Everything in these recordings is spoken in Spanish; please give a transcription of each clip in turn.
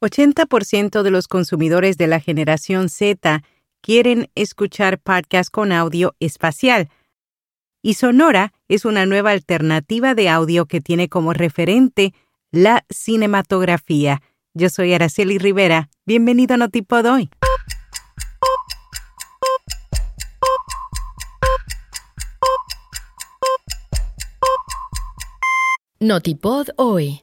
80% de los consumidores de la generación Z quieren escuchar podcasts con audio espacial. Y Sonora es una nueva alternativa de audio que tiene como referente la cinematografía. Yo soy Araceli Rivera. Bienvenido a Notipod hoy. Notipod hoy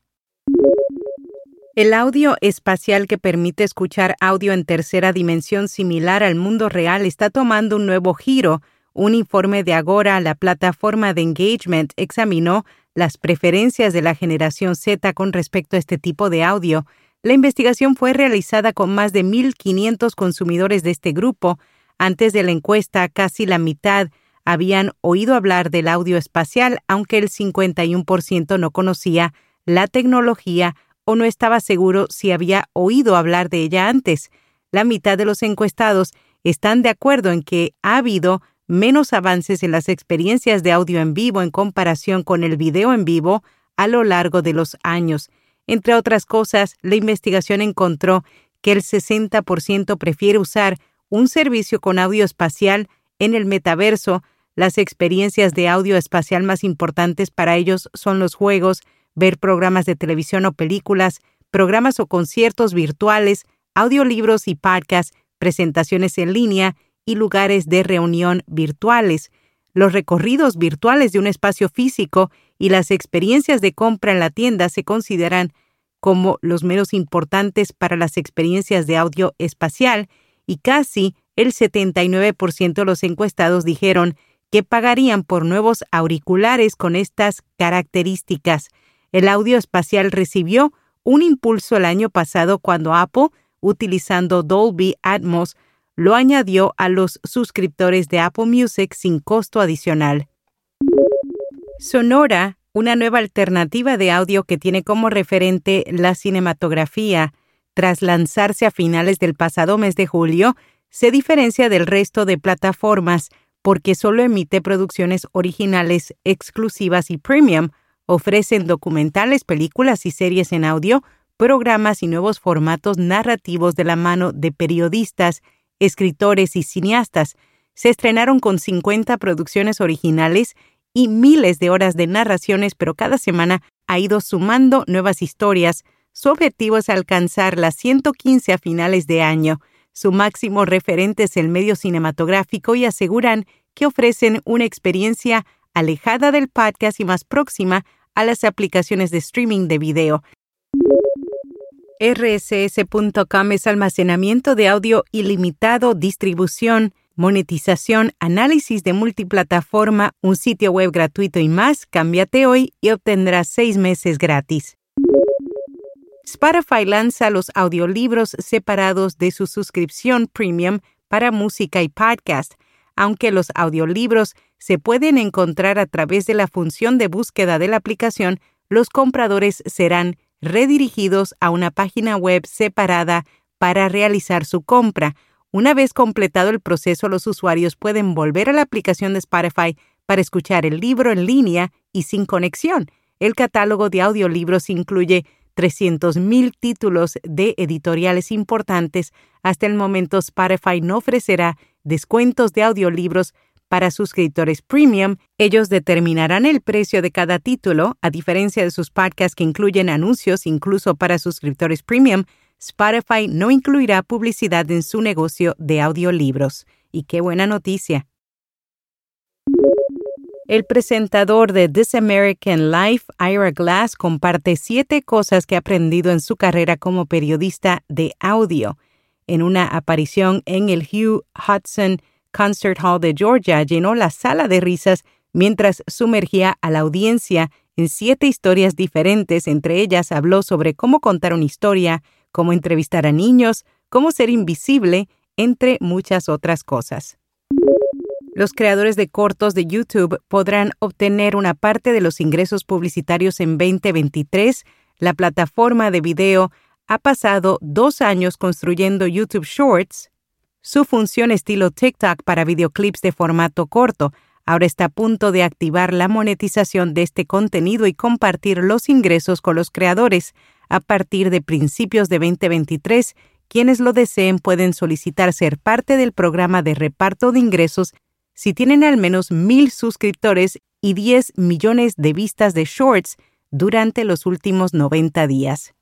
El audio espacial que permite escuchar audio en tercera dimensión similar al mundo real está tomando un nuevo giro. Un informe de Agora, la plataforma de engagement, examinó las preferencias de la generación Z con respecto a este tipo de audio. La investigación fue realizada con más de 1.500 consumidores de este grupo. Antes de la encuesta, casi la mitad habían oído hablar del audio espacial, aunque el 51% no conocía la tecnología o no estaba seguro si había oído hablar de ella antes. La mitad de los encuestados están de acuerdo en que ha habido menos avances en las experiencias de audio en vivo en comparación con el video en vivo a lo largo de los años. Entre otras cosas, la investigación encontró que el 60% prefiere usar un servicio con audio espacial en el metaverso. Las experiencias de audio espacial más importantes para ellos son los juegos, ver programas de televisión o películas, programas o conciertos virtuales, audiolibros y podcasts, presentaciones en línea y lugares de reunión virtuales. Los recorridos virtuales de un espacio físico y las experiencias de compra en la tienda se consideran como los menos importantes para las experiencias de audio espacial y casi el 79% de los encuestados dijeron que pagarían por nuevos auriculares con estas características. El audio espacial recibió un impulso el año pasado cuando Apple, utilizando Dolby Atmos, lo añadió a los suscriptores de Apple Music sin costo adicional. Sonora, una nueva alternativa de audio que tiene como referente la cinematografía, tras lanzarse a finales del pasado mes de julio, se diferencia del resto de plataformas porque solo emite producciones originales exclusivas y premium, Ofrecen documentales, películas y series en audio, programas y nuevos formatos narrativos de la mano de periodistas, escritores y cineastas. Se estrenaron con 50 producciones originales y miles de horas de narraciones, pero cada semana ha ido sumando nuevas historias. Su objetivo es alcanzar las 115 a finales de año. Su máximo referente es el medio cinematográfico y aseguran que ofrecen una experiencia alejada del podcast y más próxima a las aplicaciones de streaming de video. RSS.com es almacenamiento de audio ilimitado, distribución, monetización, análisis de multiplataforma, un sitio web gratuito y más. Cámbiate hoy y obtendrás seis meses gratis. Spotify lanza los audiolibros separados de su suscripción premium para música y podcast. Aunque los audiolibros se pueden encontrar a través de la función de búsqueda de la aplicación, los compradores serán redirigidos a una página web separada para realizar su compra. Una vez completado el proceso, los usuarios pueden volver a la aplicación de Spotify para escuchar el libro en línea y sin conexión. El catálogo de audiolibros incluye 300.000 títulos de editoriales importantes. Hasta el momento, Spotify no ofrecerá descuentos de audiolibros para suscriptores premium, ellos determinarán el precio de cada título, a diferencia de sus podcasts que incluyen anuncios incluso para suscriptores premium, Spotify no incluirá publicidad en su negocio de audiolibros. Y qué buena noticia. El presentador de This American Life, Ira Glass, comparte siete cosas que ha aprendido en su carrera como periodista de audio. En una aparición en el Hugh Hudson Concert Hall de Georgia llenó la sala de risas mientras sumergía a la audiencia en siete historias diferentes. Entre ellas habló sobre cómo contar una historia, cómo entrevistar a niños, cómo ser invisible, entre muchas otras cosas. Los creadores de cortos de YouTube podrán obtener una parte de los ingresos publicitarios en 2023. La plataforma de video ha pasado dos años construyendo YouTube Shorts, su función estilo TikTok para videoclips de formato corto. Ahora está a punto de activar la monetización de este contenido y compartir los ingresos con los creadores. A partir de principios de 2023, quienes lo deseen pueden solicitar ser parte del programa de reparto de ingresos si tienen al menos mil suscriptores y 10 millones de vistas de shorts durante los últimos 90 días.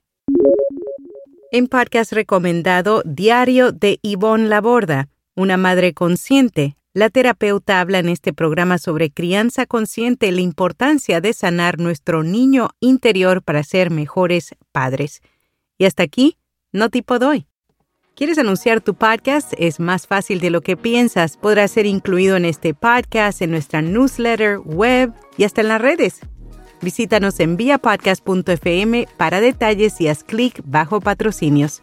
En podcast recomendado Diario de Yvonne Laborda, una madre consciente, la terapeuta habla en este programa sobre crianza consciente la importancia de sanar nuestro niño interior para ser mejores padres. Y hasta aquí, no tipo doy. ¿Quieres anunciar tu podcast? Es más fácil de lo que piensas. Podrá ser incluido en este podcast, en nuestra newsletter, web y hasta en las redes. Visítanos en viapodcast.fm para detalles y haz clic bajo patrocinios.